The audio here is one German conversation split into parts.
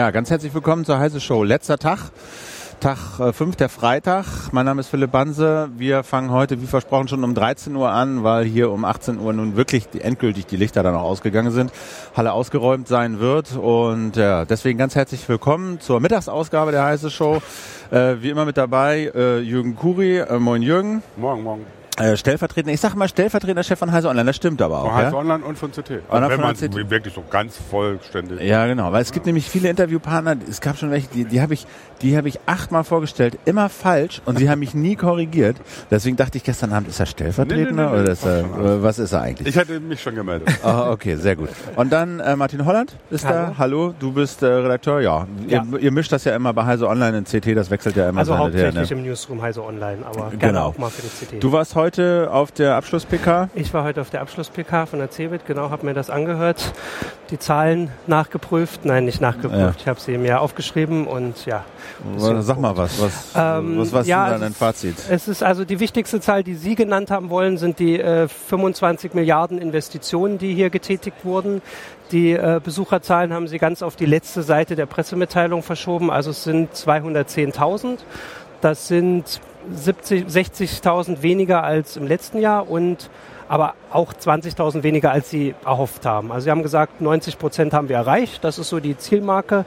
Ja, ganz herzlich willkommen zur Heise Show. Letzter Tag. Tag 5, äh, der Freitag. Mein Name ist Philipp Banse. Wir fangen heute, wie versprochen, schon um 13 Uhr an, weil hier um 18 Uhr nun wirklich endgültig die Lichter dann auch ausgegangen sind, Halle ausgeräumt sein wird. Und ja, deswegen ganz herzlich willkommen zur Mittagsausgabe der Heise Show. Äh, wie immer mit dabei äh, Jürgen Kuri. Äh, moin Jürgen. Morgen, morgen. Äh, stellvertretender, ich sag mal stellvertretender Chef von Heise Online, das stimmt aber auch. Von Heise ja? Online und von CT. Also wenn man wirklich so ganz vollständig. Ja, genau, weil es gibt nämlich viele Interviewpartner, es gab schon welche, die, die habe ich, die habe ich achtmal vorgestellt, immer falsch und sie haben mich nie korrigiert. Deswegen dachte ich gestern Abend, ist er Stellvertretender nee, nee, nee, oder ist er, äh, was ist er eigentlich? Ich hätte mich schon gemeldet. Oh, okay, sehr gut. Und dann äh, Martin Holland ist Hallo. da. Hallo, du bist äh, Redakteur, ja. ja. Ihr, ihr, mischt das ja immer bei Heise Online in CT, das wechselt ja immer. Also hauptsächlich her, ne? im Newsroom Heise Online, aber genau. gerne auch mal für die CT. Du warst heute auf der Abschluss-PK? Ich war heute auf der Abschluss-PK von der CeBIT, genau, habe mir das angehört, die Zahlen nachgeprüft, nein, nicht nachgeprüft, ja. ich habe sie mir aufgeschrieben und ja. Sag mal was, was, ähm, was war ja, denn dein Fazit? Es ist also die wichtigste Zahl, die Sie genannt haben wollen, sind die äh, 25 Milliarden Investitionen, die hier getätigt wurden. Die äh, Besucherzahlen haben Sie ganz auf die letzte Seite der Pressemitteilung verschoben, also es sind 210.000. Das sind 60.000 weniger als im letzten Jahr und aber auch 20.000 weniger, als sie erhofft haben. Also sie haben gesagt, 90 Prozent haben wir erreicht, das ist so die Zielmarke.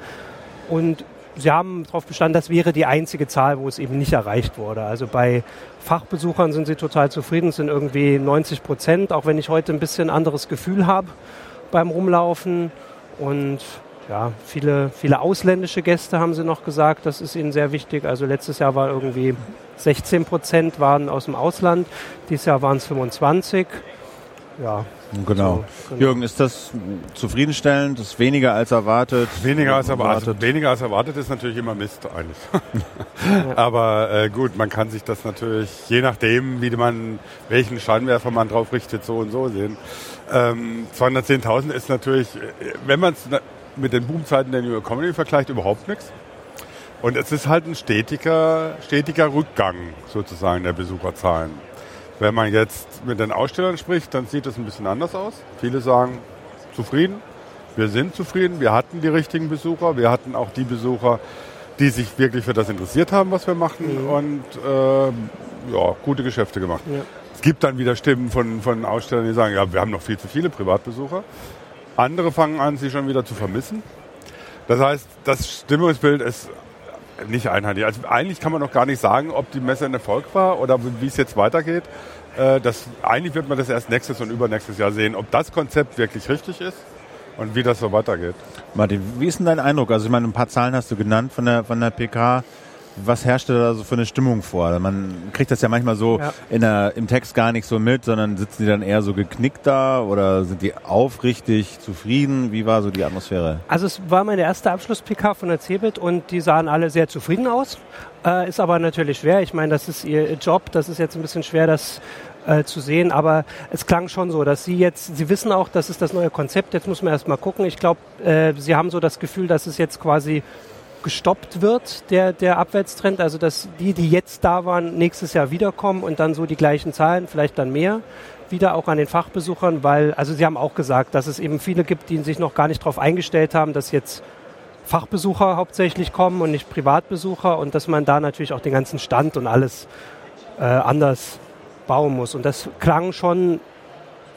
Und sie haben darauf bestanden, das wäre die einzige Zahl, wo es eben nicht erreicht wurde. Also bei Fachbesuchern sind sie total zufrieden, es sind irgendwie 90 Prozent, auch wenn ich heute ein bisschen anderes Gefühl habe beim Rumlaufen. Und ja, viele, viele ausländische Gäste haben sie noch gesagt, das ist ihnen sehr wichtig. Also letztes Jahr war irgendwie 16 Prozent waren aus dem Ausland, dieses Jahr waren es 25. Ja. Genau. So, genau. Jürgen, ist das zufriedenstellend? Das ist weniger als erwartet? Weniger als erwartet. Also weniger als erwartet ist natürlich immer Mist eigentlich. Aber äh, gut, man kann sich das natürlich, je nachdem, wie man, welchen Scheinwerfer man drauf richtet, so und so sehen. Ähm, 210.000 ist natürlich, wenn man es mit den Boomzeiten der New York Comedy vergleicht, überhaupt nichts. Und es ist halt ein stetiger, stetiger Rückgang sozusagen der Besucherzahlen. Wenn man jetzt mit den Ausstellern spricht, dann sieht es ein bisschen anders aus. Viele sagen, zufrieden, wir sind zufrieden, wir hatten die richtigen Besucher, wir hatten auch die Besucher, die sich wirklich für das interessiert haben, was wir machen mhm. und äh, ja, gute Geschäfte gemacht. Ja. Es gibt dann wieder Stimmen von, von Ausstellern, die sagen, ja, wir haben noch viel zu viele Privatbesucher. Andere fangen an, sie schon wieder zu vermissen. Das heißt, das Stimmungsbild ist nicht einheitlich. Also eigentlich kann man noch gar nicht sagen, ob die Messe ein Erfolg war oder wie es jetzt weitergeht. Äh, das, eigentlich wird man das erst nächstes und übernächstes Jahr sehen, ob das Konzept wirklich richtig ist und wie das so weitergeht. Martin, wie ist denn dein Eindruck? Also ich meine, ein paar Zahlen hast du genannt von der, von der PK was herrscht da so für eine Stimmung vor? Man kriegt das ja manchmal so ja. In der, im Text gar nicht so mit, sondern sitzen die dann eher so geknickt da oder sind die aufrichtig zufrieden? Wie war so die Atmosphäre? Also es war meine erste Abschluss-PK von der CeBIT und die sahen alle sehr zufrieden aus. Äh, ist aber natürlich schwer. Ich meine, das ist ihr Job. Das ist jetzt ein bisschen schwer, das äh, zu sehen. Aber es klang schon so, dass Sie jetzt, Sie wissen auch, das ist das neue Konzept. Jetzt muss man erst mal gucken. Ich glaube, äh, Sie haben so das Gefühl, dass es jetzt quasi gestoppt wird, der, der Abwärtstrend. Also dass die, die jetzt da waren, nächstes Jahr wiederkommen und dann so die gleichen Zahlen, vielleicht dann mehr, wieder auch an den Fachbesuchern, weil, also Sie haben auch gesagt, dass es eben viele gibt, die sich noch gar nicht darauf eingestellt haben, dass jetzt Fachbesucher hauptsächlich kommen und nicht Privatbesucher und dass man da natürlich auch den ganzen Stand und alles äh, anders bauen muss. Und das klang schon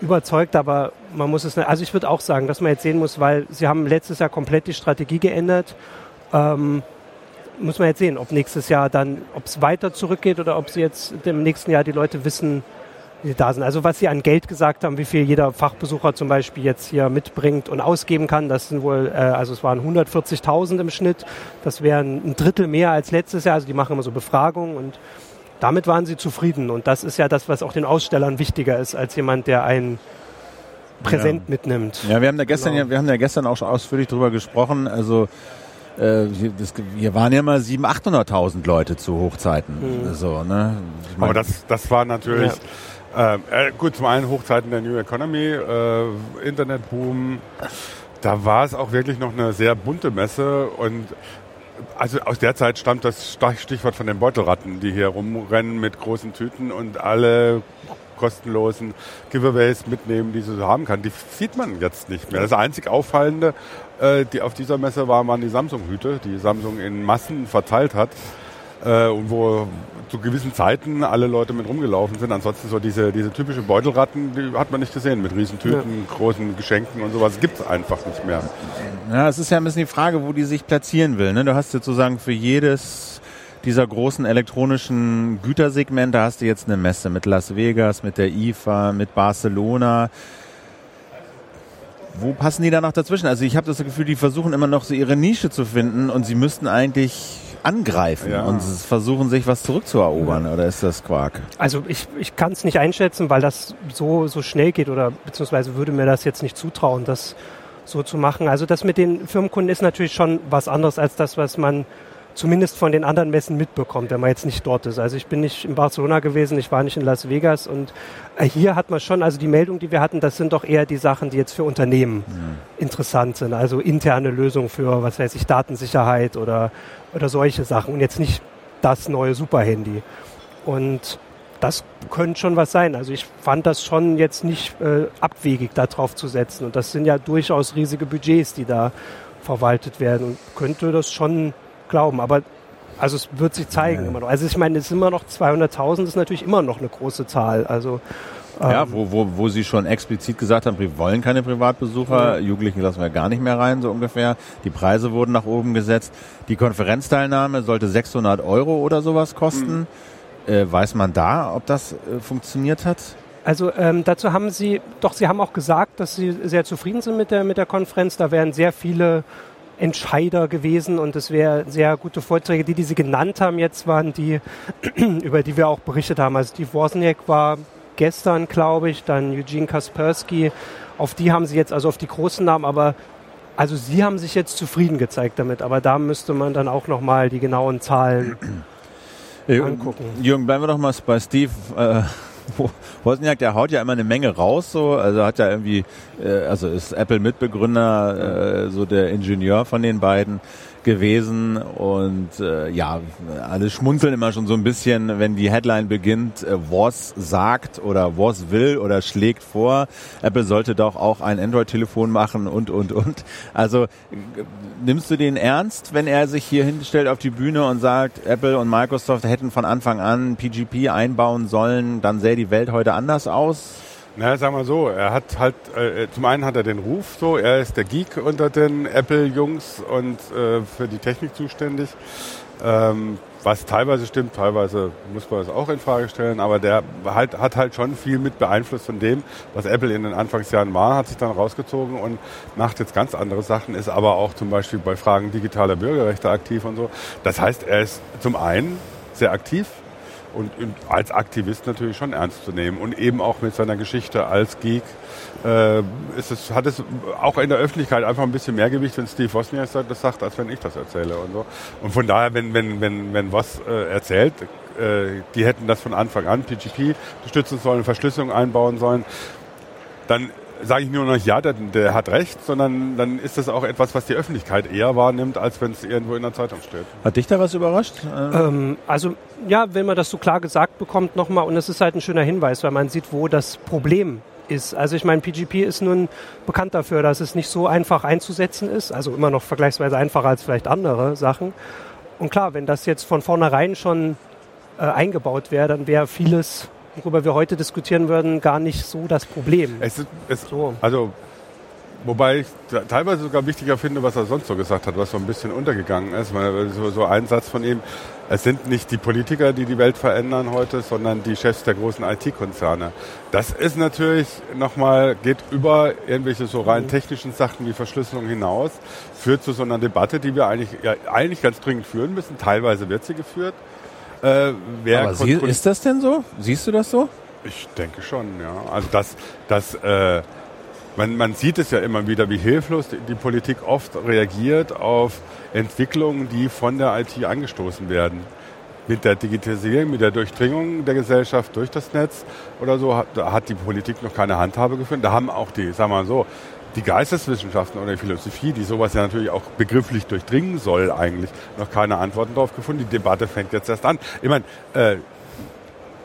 überzeugt, aber man muss es, also ich würde auch sagen, dass man jetzt sehen muss, weil sie haben letztes Jahr komplett die Strategie geändert ähm, muss man jetzt sehen, ob nächstes Jahr dann, ob es weiter zurückgeht oder ob sie jetzt im nächsten Jahr die Leute wissen, wie sie da sind. Also was sie an Geld gesagt haben, wie viel jeder Fachbesucher zum Beispiel jetzt hier mitbringt und ausgeben kann, das sind wohl, äh, also es waren 140.000 im Schnitt, das wären ein Drittel mehr als letztes Jahr, also die machen immer so Befragungen und damit waren sie zufrieden und das ist ja das, was auch den Ausstellern wichtiger ist, als jemand, der einen präsent ja. mitnimmt. Ja, wir haben da gestern genau. ja, wir haben ja gestern auch schon ausführlich drüber gesprochen, also äh, das, hier waren ja mal 700.000, 800.000 Leute zu Hochzeiten. Mhm. So, ne? Ich mein, Aber das, das war natürlich, ja. äh, gut, zum einen Hochzeiten der New Economy, äh, Internetboom, da war es auch wirklich noch eine sehr bunte Messe und Also aus der Zeit stammt das Stichwort von den Beutelratten, die hier rumrennen mit großen Tüten und alle kostenlosen Giveaways mitnehmen, die sie so haben kann. Die sieht man jetzt nicht mehr. Das einzig Auffallende, äh, die auf dieser Messe war, waren die Samsung-Hüte, die Samsung in Massen verteilt hat äh, und wo zu gewissen Zeiten alle Leute mit rumgelaufen sind. Ansonsten so diese, diese typische Beutelratten, die hat man nicht gesehen mit Riesentüten, ja. großen Geschenken und sowas. Gibt es einfach nicht mehr. Ja, es ist ja ein bisschen die Frage, wo die sich platzieren will. Ne? Du hast sozusagen für jedes dieser großen elektronischen Gütersegmente hast du jetzt eine Messe mit Las Vegas, mit der IFA, mit Barcelona. Wo passen die da noch dazwischen? Also ich habe das Gefühl, die versuchen immer noch so ihre Nische zu finden und sie müssten eigentlich angreifen ja. und versuchen, sich was zurückzuerobern? Ja. Oder ist das Quark? Also ich, ich kann es nicht einschätzen, weil das so, so schnell geht oder beziehungsweise würde mir das jetzt nicht zutrauen, das so zu machen. Also das mit den Firmenkunden ist natürlich schon was anderes als das, was man zumindest von den anderen Messen mitbekommt, wenn man jetzt nicht dort ist. Also ich bin nicht in Barcelona gewesen, ich war nicht in Las Vegas und äh, hier hat man schon, also die Meldung, die wir hatten, das sind doch eher die Sachen, die jetzt für Unternehmen mhm. interessant sind. Also interne Lösungen für, was weiß ich, Datensicherheit oder, oder solche Sachen und jetzt nicht das neue Superhandy. Und das könnte schon was sein. Also ich fand das schon jetzt nicht äh, abwegig, da drauf zu setzen. Und das sind ja durchaus riesige Budgets, die da verwaltet werden. Und könnte das schon glauben. Aber also es wird sich zeigen ja. immer noch. Also ich meine, es ist immer noch 200.000 ist natürlich immer noch eine große Zahl. Also ja, ähm, wo, wo, wo Sie schon explizit gesagt haben, wir wollen keine Privatbesucher, mhm. Jugendlichen lassen wir gar nicht mehr rein, so ungefähr. Die Preise wurden nach oben gesetzt. Die Konferenzteilnahme sollte 600 Euro oder sowas kosten. Mhm. Äh, weiß man da, ob das äh, funktioniert hat? Also ähm, dazu haben Sie, doch Sie haben auch gesagt, dass Sie sehr zufrieden sind mit der, mit der Konferenz. Da werden sehr viele Entscheider gewesen und es wären sehr gute Vorträge, die, die Sie genannt haben jetzt, waren die, über die wir auch berichtet haben. Also Steve Wozniak war gestern, glaube ich, dann Eugene Kaspersky. Auf die haben Sie jetzt, also auf die großen Namen, aber also Sie haben sich jetzt zufrieden gezeigt damit, aber da müsste man dann auch nochmal die genauen Zahlen angucken. Jürgen, bleiben wir doch mal bei Steve. Äh Wozniak, der haut ja immer eine Menge raus, so, also hat ja irgendwie, äh, also ist Apple Mitbegründer, äh, so der Ingenieur von den beiden gewesen und äh, ja, alle schmunzeln immer schon so ein bisschen, wenn die Headline beginnt, äh, was sagt oder was will oder schlägt vor. Apple sollte doch auch ein Android-Telefon machen und, und, und. Also nimmst du den ernst, wenn er sich hier hinstellt auf die Bühne und sagt, Apple und Microsoft hätten von Anfang an PGP einbauen sollen, dann sähe die Welt heute anders aus? Na, sag mal so, er hat halt, äh, zum einen hat er den Ruf so, er ist der Geek unter den Apple-Jungs und äh, für die Technik zuständig. Ähm, was teilweise stimmt, teilweise muss man es auch in Frage stellen, aber der halt, hat halt schon viel mit beeinflusst von dem, was Apple in den Anfangsjahren war, hat sich dann rausgezogen und macht jetzt ganz andere Sachen, ist aber auch zum Beispiel bei Fragen digitaler Bürgerrechte aktiv und so. Das heißt, er ist zum einen sehr aktiv, und als Aktivist natürlich schon ernst zu nehmen und eben auch mit seiner Geschichte als Geek äh, ist es, hat es auch in der Öffentlichkeit einfach ein bisschen mehr Gewicht, wenn Steve Wozniak das sagt, als wenn ich das erzähle und so. Und von daher, wenn wenn wenn wenn was äh, erzählt, äh, die hätten das von Anfang an PGP unterstützen sollen, Verschlüsselung einbauen sollen, dann sage ich nur noch, ja, der, der, hat recht, sondern dann ist das auch etwas, was die Öffentlichkeit eher wahrnimmt, als wenn es irgendwo in der Zeitung steht. Hat dich da was überrascht? Ähm, also ja, wenn man das so klar gesagt bekommt nochmal, und es ist halt ein schöner Hinweis, weil man sieht, wo das Problem ist. Also ich meine, PGP ist nun bekannt dafür, dass es nicht so einfach einzusetzen ist, also immer noch vergleichsweise einfacher als vielleicht andere Sachen. Und klar, wenn das jetzt von vornherein schon äh, eingebaut wäre, dann wäre vieles worüber wir heute diskutieren würden, gar nicht so das Problem. Es ist, es, so. Also, wobei ich teilweise sogar wichtiger finde, was er sonst so gesagt hat, was so ein bisschen untergegangen ist. So, so ein Satz von ihm, es sind nicht die Politiker, die die Welt verändern heute, sondern die Chefs der großen IT-Konzerne. Das ist natürlich nochmal, geht über irgendwelche so rein technischen Sachen wie Verschlüsselung hinaus, führt zu so einer Debatte, die wir eigentlich, ja, eigentlich ganz dringend führen müssen. Teilweise wird sie geführt. Äh, Aber sie, ist das denn so? Siehst du das so? Ich denke schon, ja. Also das, das, äh, man, man sieht es ja immer wieder, wie hilflos die, die Politik oft reagiert auf Entwicklungen, die von der IT angestoßen werden. mit der Digitalisierung, mit der Durchdringung der Gesellschaft durch das Netz oder so, hat, hat die Politik noch keine Handhabe gefunden. Da haben auch die, sagen wir mal so, die Geisteswissenschaften oder die Philosophie, die sowas ja natürlich auch begrifflich durchdringen soll, eigentlich noch keine Antworten darauf gefunden. Die Debatte fängt jetzt erst an. Ich meine, äh,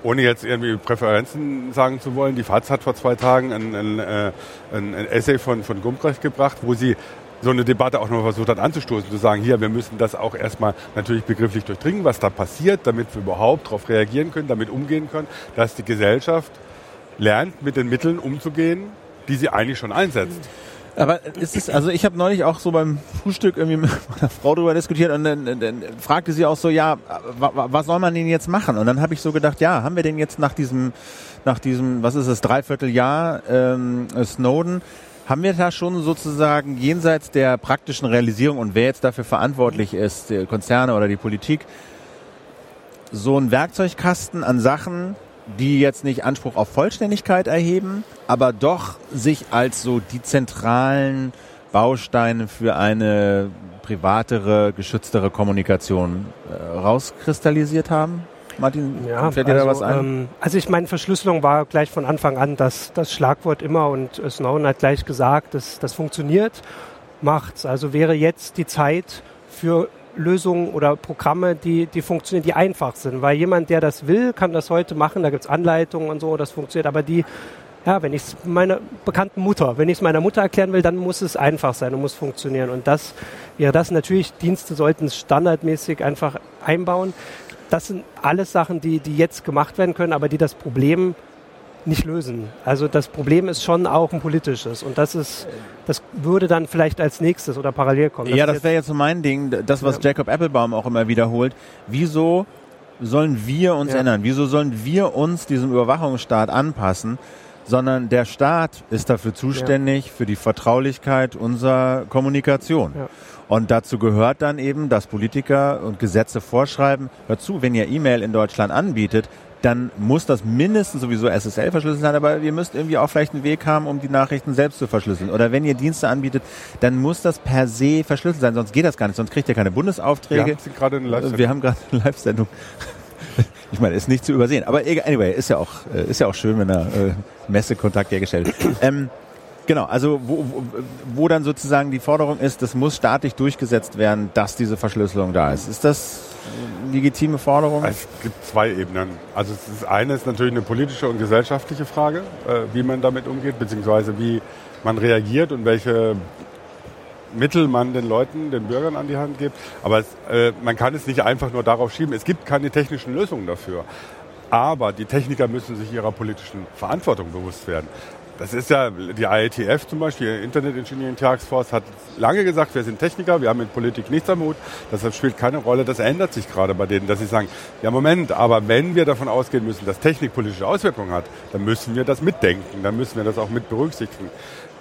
ohne jetzt irgendwie Präferenzen sagen zu wollen, die FAZ hat vor zwei Tagen ein, ein, äh, ein, ein Essay von, von Gumbrecht gebracht, wo sie so eine Debatte auch noch versucht hat anzustoßen, zu sagen, hier, wir müssen das auch erstmal natürlich begrifflich durchdringen, was da passiert, damit wir überhaupt darauf reagieren können, damit umgehen können, dass die Gesellschaft lernt, mit den Mitteln umzugehen, die sie eigentlich schon einsetzt. Aber ist es, also ich habe neulich auch so beim Frühstück irgendwie mit meiner Frau darüber diskutiert und dann, dann fragte sie auch so, ja, was soll man denn jetzt machen? Und dann habe ich so gedacht, ja, haben wir denn jetzt nach diesem, nach diesem, was ist es, Dreivierteljahr ähm, Snowden, haben wir da schon sozusagen jenseits der praktischen Realisierung und wer jetzt dafür verantwortlich ist, die Konzerne oder die Politik, so einen Werkzeugkasten an Sachen, die jetzt nicht Anspruch auf Vollständigkeit erheben, aber doch sich als so die zentralen Bausteine für eine privatere, geschütztere Kommunikation äh, rauskristallisiert haben? Martin, ja, fällt dir also, da was ein? Ähm, also ich meine, Verschlüsselung war gleich von Anfang an das, das Schlagwort immer und äh, Snowden hat gleich gesagt, dass das funktioniert, macht's. Also wäre jetzt die Zeit für Lösungen oder Programme, die, die funktionieren, die einfach sind. Weil jemand, der das will, kann das heute machen, da gibt es Anleitungen und so, das funktioniert, aber die, ja, wenn ich es meiner bekannten Mutter, wenn ich es meiner Mutter erklären will, dann muss es einfach sein und muss funktionieren. Und das, ja, das natürlich, Dienste sollten es standardmäßig einfach einbauen. Das sind alles Sachen, die, die jetzt gemacht werden können, aber die das Problem nicht lösen. Also das Problem ist schon auch ein politisches und das ist, das würde dann vielleicht als nächstes oder parallel kommen. Das ja, das wäre jetzt so mein Ding, das was ja. Jacob Applebaum auch immer wiederholt. Wieso sollen wir uns ja. ändern? Wieso sollen wir uns diesem Überwachungsstaat anpassen? Sondern der Staat ist dafür zuständig ja. für die Vertraulichkeit unserer Kommunikation. Und dazu gehört dann eben, dass Politiker und Gesetze vorschreiben, hör zu, wenn ihr E-Mail in Deutschland anbietet, dann muss das mindestens sowieso SSL verschlüsselt sein, aber ihr müsst irgendwie auch vielleicht einen Weg haben, um die Nachrichten selbst zu verschlüsseln. Oder wenn ihr Dienste anbietet, dann muss das per se verschlüsselt sein, sonst geht das gar nicht, sonst kriegt ihr keine Bundesaufträge. Wir haben gerade eine Live-Sendung. Wir haben gerade eine Live-Sendung. Ich meine, ist nicht zu übersehen. Aber anyway, ist ja auch, äh, ist ja auch schön, wenn da äh, Messekontakt hergestellt wird. Ähm, Genau, also wo, wo, wo dann sozusagen die Forderung ist, das muss staatlich durchgesetzt werden, dass diese Verschlüsselung da ist. Ist das legitime Forderung? Es gibt zwei Ebenen. Also das eine ist natürlich eine politische und gesellschaftliche Frage, äh, wie man damit umgeht, beziehungsweise wie man reagiert und welche Mittel man den Leuten, den Bürgern an die Hand gibt. Aber es, äh, man kann es nicht einfach nur darauf schieben. Es gibt keine technischen Lösungen dafür. Aber die Techniker müssen sich ihrer politischen Verantwortung bewusst werden. Das ist ja, die IATF zum Beispiel, Internet Engineering Task Force, hat lange gesagt, wir sind Techniker, wir haben mit Politik nichts am Hut, das spielt keine Rolle. Das ändert sich gerade bei denen, dass sie sagen, ja Moment, aber wenn wir davon ausgehen müssen, dass Technik politische Auswirkungen hat, dann müssen wir das mitdenken, dann müssen wir das auch mit berücksichtigen.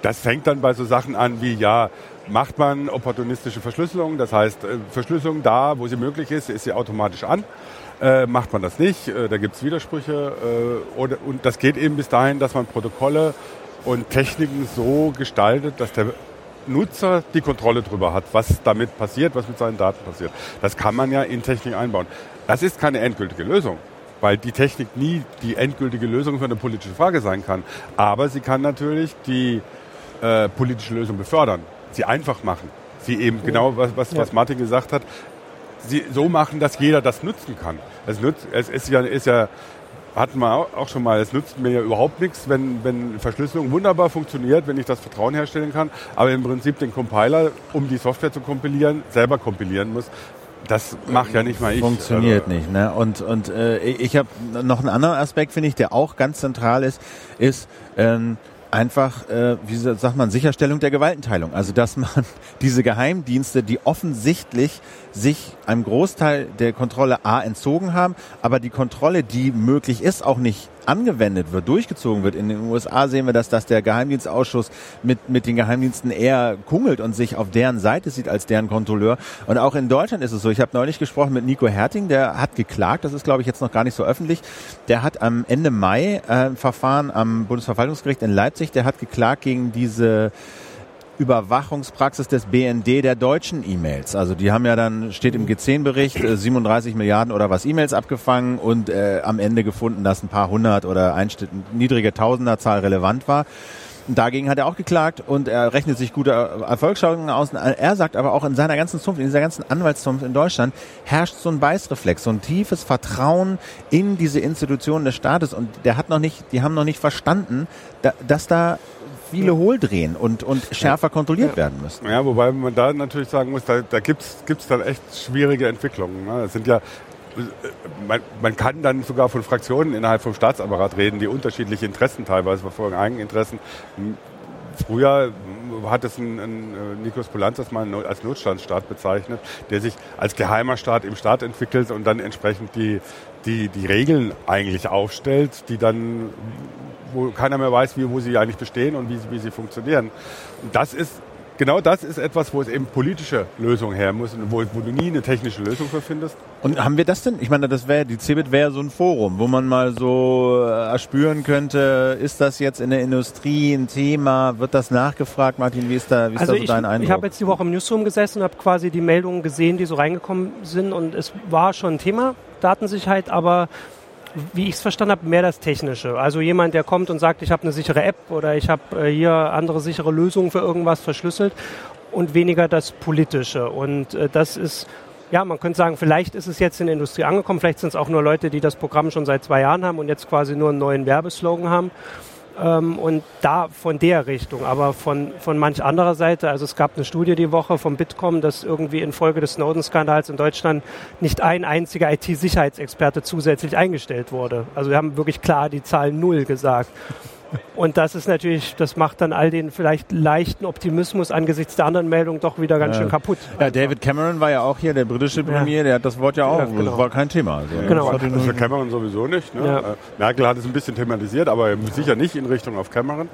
Das fängt dann bei so Sachen an wie, ja, macht man opportunistische Verschlüsselung, das heißt, äh, Verschlüsselung da, wo sie möglich ist, ist sie automatisch an. Äh, macht man das nicht, äh, da gibt es Widersprüche. Äh, oder, und das geht eben bis dahin, dass man Protokolle und Techniken so gestaltet, dass der Nutzer die Kontrolle darüber hat, was damit passiert, was mit seinen Daten passiert. Das kann man ja in Technik einbauen. Das ist keine endgültige Lösung, weil die Technik nie die endgültige Lösung für eine politische Frage sein kann. Aber sie kann natürlich die äh, politische Lösung befördern, sie einfach machen. Sie eben genau, was, was, was Martin gesagt hat, so machen, dass jeder das nutzen kann. Es, nützt, es ist ja, ist ja hatten wir auch schon mal, es nützt mir ja überhaupt nichts, wenn, wenn Verschlüsselung wunderbar funktioniert, wenn ich das Vertrauen herstellen kann, aber im Prinzip den Compiler, um die Software zu kompilieren, selber kompilieren muss. Das macht ja nicht mal ich. Funktioniert also. nicht. Ne? Und, und äh, ich habe noch einen anderen Aspekt, finde ich, der auch ganz zentral ist, ist, ähm, einfach, äh, wie sagt man, Sicherstellung der Gewaltenteilung. Also dass man diese Geheimdienste, die offensichtlich sich einem Großteil der Kontrolle A entzogen haben, aber die Kontrolle, die möglich ist, auch nicht angewendet wird, durchgezogen wird. In den USA sehen wir, dass, dass der Geheimdienstausschuss mit, mit den Geheimdiensten eher kungelt und sich auf deren Seite sieht als deren Kontrolleur. Und auch in Deutschland ist es so. Ich habe neulich gesprochen mit Nico Herting, der hat geklagt, das ist glaube ich jetzt noch gar nicht so öffentlich. Der hat am Ende Mai äh, Verfahren am Bundesverwaltungsgericht in Leipzig, der hat geklagt gegen diese Überwachungspraxis des BND der deutschen E-Mails. Also die haben ja dann, steht im G10-Bericht, äh, 37 Milliarden oder was E-Mails abgefangen und äh, am Ende gefunden, dass ein paar hundert oder ein niedrige Tausenderzahl relevant war. Dagegen hat er auch geklagt und er rechnet sich gute Erfolgschancen aus. Er sagt aber auch in seiner ganzen Zunft, in dieser ganzen Anwaltszunft in Deutschland herrscht so ein Beißreflex, so ein tiefes Vertrauen in diese Institutionen des Staates und der hat noch nicht, die haben noch nicht verstanden, dass da viele Hohldrehen und, und schärfer kontrolliert werden müssen. Ja, wobei man da natürlich sagen muss, da, da gibt's gibt's dann echt schwierige Entwicklungen. Ne? Es sind ja man, man, kann dann sogar von Fraktionen innerhalb vom Staatsapparat reden, die unterschiedliche Interessen teilweise verfolgen, Eigeninteressen. Früher hat es ein, ein äh, Nikos Polanzas mal als Notstandsstaat bezeichnet, der sich als geheimer Staat im Staat entwickelt und dann entsprechend die, die, die Regeln eigentlich aufstellt, die dann, wo keiner mehr weiß, wie, wo sie eigentlich bestehen und wie, wie sie funktionieren. Das ist genau das ist etwas, wo es eben politische Lösungen her muss und wo, wo du nie eine technische Lösung für findest. Und haben wir das denn? Ich meine, das wäre, die CeBIT wäre so ein Forum, wo man mal so äh, erspüren könnte, ist das jetzt in der Industrie ein Thema? Wird das nachgefragt, Martin? Wie ist da, wie ist also da so ich, dein Eindruck? Ich habe jetzt die Woche im Newsroom gesessen und habe quasi die Meldungen gesehen, die so reingekommen sind und es war schon ein Thema, Datensicherheit, aber wie ich es verstanden habe, mehr das Technische. Also jemand, der kommt und sagt, ich habe eine sichere App oder ich habe äh, hier andere sichere Lösungen für irgendwas verschlüsselt und weniger das Politische. Und äh, das ist, ja, man könnte sagen, vielleicht ist es jetzt in der Industrie angekommen, vielleicht sind es auch nur Leute, die das Programm schon seit zwei Jahren haben und jetzt quasi nur einen neuen Werbeslogan haben. Ähm, und da von der Richtung, aber von, von manch anderer Seite, also es gab eine Studie die Woche vom Bitkom, dass irgendwie infolge des Snowden-Skandals in Deutschland nicht ein einziger IT-Sicherheitsexperte zusätzlich eingestellt wurde. Also wir haben wirklich klar die Zahl Null gesagt. Und das ist natürlich, das macht dann all den vielleicht leichten Optimismus angesichts der anderen Meldungen doch wieder ganz ja. schön kaputt. Ja, David Cameron war ja auch hier, der britische Premier, ja. der hat das Wort ja auch, ja, genau. das war kein Thema. Also, genau. Also für Cameron sowieso nicht. Ne? Äh, Merkel hat es ein bisschen thematisiert, aber sicher nicht in Richtung auf Cameron.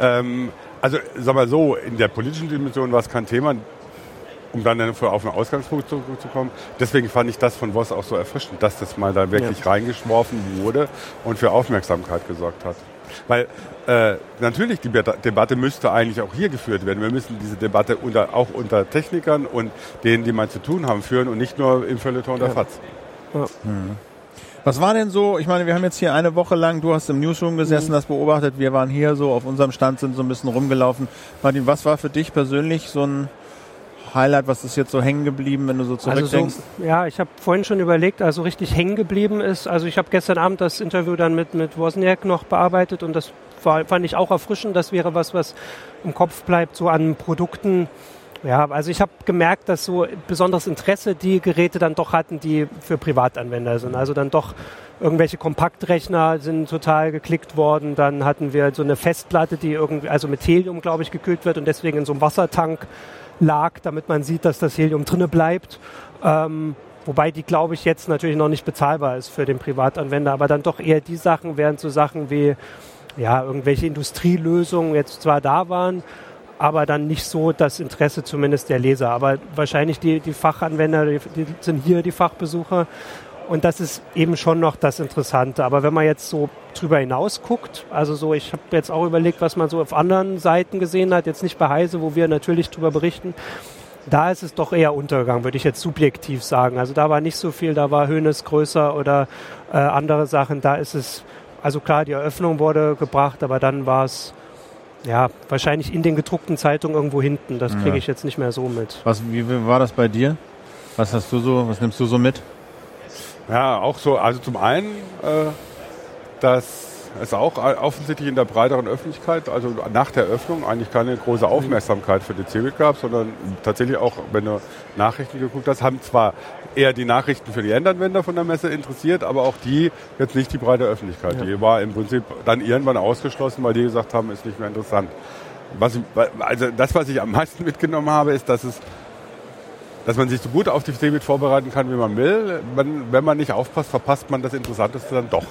Ähm, also sag mal so, in der politischen Dimension war es kein Thema um dann auf einen Ausgangspunkt zurückzukommen. Deswegen fand ich das von Voss auch so erfrischend, dass das mal da wirklich ja. reingeschworfen wurde und für Aufmerksamkeit gesorgt hat. Weil äh, natürlich die Debatte müsste eigentlich auch hier geführt werden. Wir müssen diese Debatte unter, auch unter Technikern und denen, die mal zu tun haben, führen und nicht nur im Feuilleton der ja. FAZ. Ja. Mhm. Was war denn so, ich meine, wir haben jetzt hier eine Woche lang, du hast im Newsroom gesessen, mhm. das beobachtet, wir waren hier so auf unserem Stand, sind so ein bisschen rumgelaufen. Martin, was war für dich persönlich so ein Highlight, was ist jetzt so hängen geblieben, wenn du so zurückdenkst? Also so, ja, ich habe vorhin schon überlegt, also richtig hängen geblieben ist, also ich habe gestern Abend das Interview dann mit, mit Wozniak noch bearbeitet und das war, fand ich auch erfrischend. Das wäre was, was im Kopf bleibt, so an Produkten. Ja, also ich habe gemerkt, dass so besonderes Interesse die Geräte dann doch hatten, die für Privatanwender sind. Also dann doch irgendwelche Kompaktrechner sind total geklickt worden. Dann hatten wir so eine Festplatte, die irgendwie, also mit Helium, glaube ich, gekühlt wird und deswegen in so einem Wassertank lag, damit man sieht, dass das Helium drinne bleibt. Ähm, wobei die, glaube ich, jetzt natürlich noch nicht bezahlbar ist für den Privatanwender, aber dann doch eher die Sachen, während so Sachen wie ja, irgendwelche Industrielösungen jetzt zwar da waren, aber dann nicht so das Interesse zumindest der Leser. Aber wahrscheinlich die, die Fachanwender, die, die sind hier die Fachbesucher. Und das ist eben schon noch das Interessante. Aber wenn man jetzt so drüber hinaus guckt, also so, ich habe jetzt auch überlegt, was man so auf anderen Seiten gesehen hat, jetzt nicht bei Heise, wo wir natürlich drüber berichten, da ist es doch eher Untergang, würde ich jetzt subjektiv sagen. Also da war nicht so viel, da war Hönes größer oder äh, andere Sachen. Da ist es, also klar, die Eröffnung wurde gebracht, aber dann war es ja wahrscheinlich in den gedruckten Zeitungen irgendwo hinten. Das kriege ich jetzt nicht mehr so mit. Was, wie, wie war das bei dir? Was hast du so, was nimmst du so mit? Ja, auch so, also zum einen, äh, dass es auch offensichtlich in der breiteren Öffentlichkeit, also nach der Öffnung, eigentlich keine große Aufmerksamkeit für die CeBIT gab, sondern tatsächlich auch, wenn du Nachrichten geguckt hast, haben zwar eher die Nachrichten für die Endanwender von der Messe interessiert, aber auch die jetzt nicht die breite Öffentlichkeit. Ja. Die war im Prinzip dann irgendwann ausgeschlossen, weil die gesagt haben, ist nicht mehr interessant. Was ich, also das, was ich am meisten mitgenommen habe, ist, dass es dass man sich so gut auf die CeBIT vorbereiten kann, wie man will. Man, wenn man nicht aufpasst, verpasst man das Interessanteste dann doch.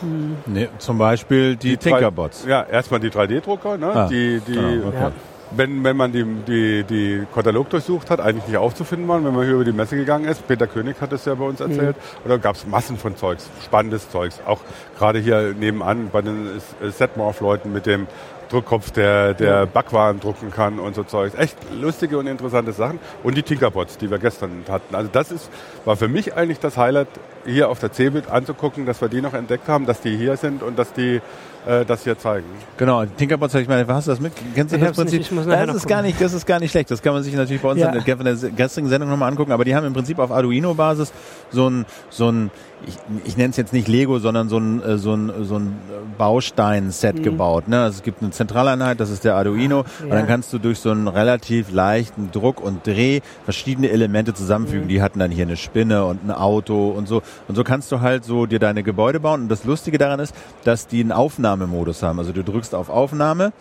Nee, zum Beispiel die, die Tinkerbots. Ja, erstmal die 3D-Drucker, ne? Ah, die, die, genau, okay. ja. wenn, wenn man die, die, die Katalog durchsucht hat, eigentlich nicht aufzufinden waren, wenn man hier über die Messe gegangen ist. Peter König hat es ja bei uns erzählt. Mhm. Oder gab es Massen von Zeugs, spannendes Zeugs. Auch gerade hier nebenan bei den Setmorph-Leuten mit dem Druckkopf, der, der Backwaren drucken kann und so Zeugs. Echt lustige und interessante Sachen. Und die Tinkerbots, die wir gestern hatten. Also das ist, war für mich eigentlich das Highlight, hier auf der CeBIT anzugucken, dass wir die noch entdeckt haben, dass die hier sind und dass die äh, das hier zeigen. Genau, Tinkerbots, ich meine, hast du das mit? Kennst du Ich das hab's nicht, Prinzip? ich das ist gar nicht, das ist gar nicht schlecht. Das kann man sich natürlich bei uns Ja. in der, von der gestrigen Sendung nochmal angucken. Aber die haben im Prinzip auf Arduino-Basis so ein, so ein, ich, ich nenne es jetzt nicht Lego, sondern so ein, äh, so ein, so ein Baustein-Set gebaut. Ne? Also es gibt eine Zentraleinheit, das ist der Arduino. Und dann kannst du durch so einen relativ leichten Druck und Dreh verschiedene Elemente zusammenfügen. Die hatten dann hier eine Spinne und ein Auto und so. Und so kannst du halt so dir deine Gebäude bauen. Und das Lustige daran ist, dass die einen Aufnahmemodus haben. Also du drückst auf Aufnahme,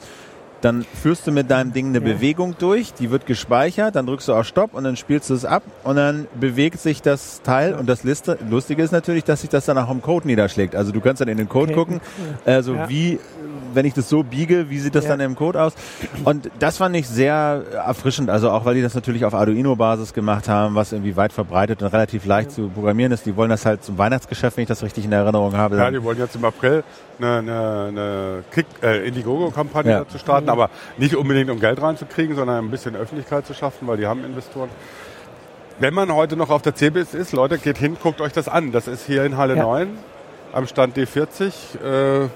dann führst du mit deinem Ding eine Ja. Bewegung durch, die wird gespeichert, dann drückst du auf Stopp und dann spielst du es ab und dann bewegt sich das Teil und das Liste, Lustige ist natürlich, dass sich das dann auch im Code niederschlägt. Also du kannst dann in den Code Okay. gucken, also Ja. wie, wenn ich das so biege, wie sieht das Ja. dann im Code aus? Und das fand ich sehr erfrischend, also auch weil die das natürlich auf Arduino-Basis gemacht haben, was irgendwie weit verbreitet und relativ leicht zu programmieren ist. Die wollen das halt zum Weihnachtsgeschäft, wenn ich das richtig in Erinnerung habe. Ja, die wollen jetzt im April eine, eine, eine Kick, äh, Indiegogo-Kampagne Ja. dazu starten, aber nicht unbedingt um Geld reinzukriegen, sondern ein bisschen Öffentlichkeit zu schaffen, weil die haben Investoren. Wenn man heute noch auf der CeBIT ist, Leute, geht hin, guckt euch das an. Das ist hier in Halle Ja. 9 am Stand D40, äh,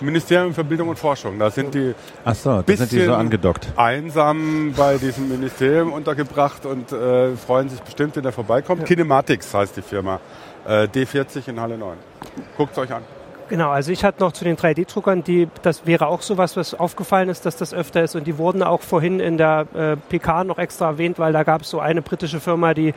Ministerium für Bildung und Forschung. Da sind die Ach so, da sind die so angedockt. einsam bei diesem Ministerium untergebracht und äh, freuen sich bestimmt, wenn er vorbeikommt. Kinematics heißt die Firma. Äh, D40 in Halle 9. Guckt euch an. Genau, also ich hatte noch zu den 3D-Druckern, die, das wäre auch so was, was aufgefallen ist, dass das öfter ist. Und die wurden auch vorhin in der äh, PK noch extra erwähnt, weil da gab es so eine britische Firma, die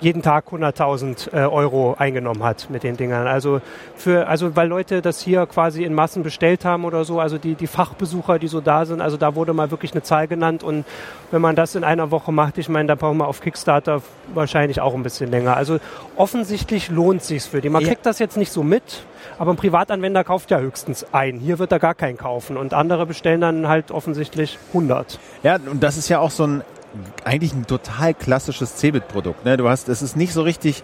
jeden Tag 100.000 äh, Euro eingenommen hat mit den Dingern. Also für, also weil Leute das hier quasi in Massen bestellt haben oder so, also die, die Fachbesucher, die so da sind, also da wurde mal wirklich eine Zahl genannt und wenn man das in einer Woche macht, ich meine, da brauchen wir auf Kickstarter wahrscheinlich auch ein bisschen länger. Also offensichtlich lohnt sich's für die. Man Ja. kriegt das jetzt nicht so mit, aber ein Privatanwender kauft ja höchstens ein. Hier wird er gar keinen kaufen und andere bestellen dann halt offensichtlich 100. Ja, und das ist ja auch so ein eigentlich ein total klassisches Cebit-Produkt. Ne? Du hast, es ist nicht so richtig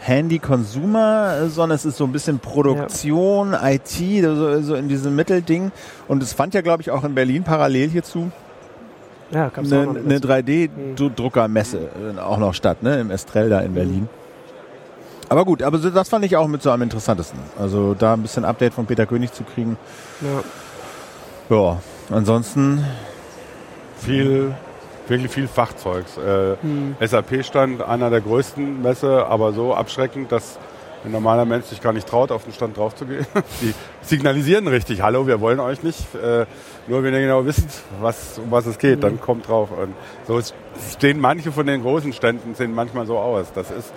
Handy-Consumer, sondern es ist so ein bisschen Produktion, IT, so, so in diesem Mittelding. Und es fand ja, glaube ich, auch in Berlin parallel hierzu Ja, eine, eine mit. 3D-Druckermesse äh, auch noch statt, ne? im Estrell da in Berlin. Aber gut, aber das fand ich auch mit so am interessantesten. Also da ein bisschen Update von Peter König zu kriegen. Ja. Ja, ansonsten viel, wirklich viel Fachzeugs. Äh, Hm. SAP-Stand, einer der größten Messe, aber so abschreckend, dass ein normaler Mensch sich gar nicht traut, auf den Stand draufzugehen. Die signalisieren richtig, hallo, wir wollen euch nicht. Äh, nur wenn ihr genau wisst, was, um was es geht, dann kommt drauf. Und so stehen manche von den großen Ständen sehen manchmal so aus. Das ist,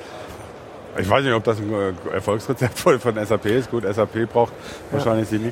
ich weiß nicht, ob das ein äh, Erfolgsrezept von von SAP ist. Gut, SAP braucht wahrscheinlich sie nicht.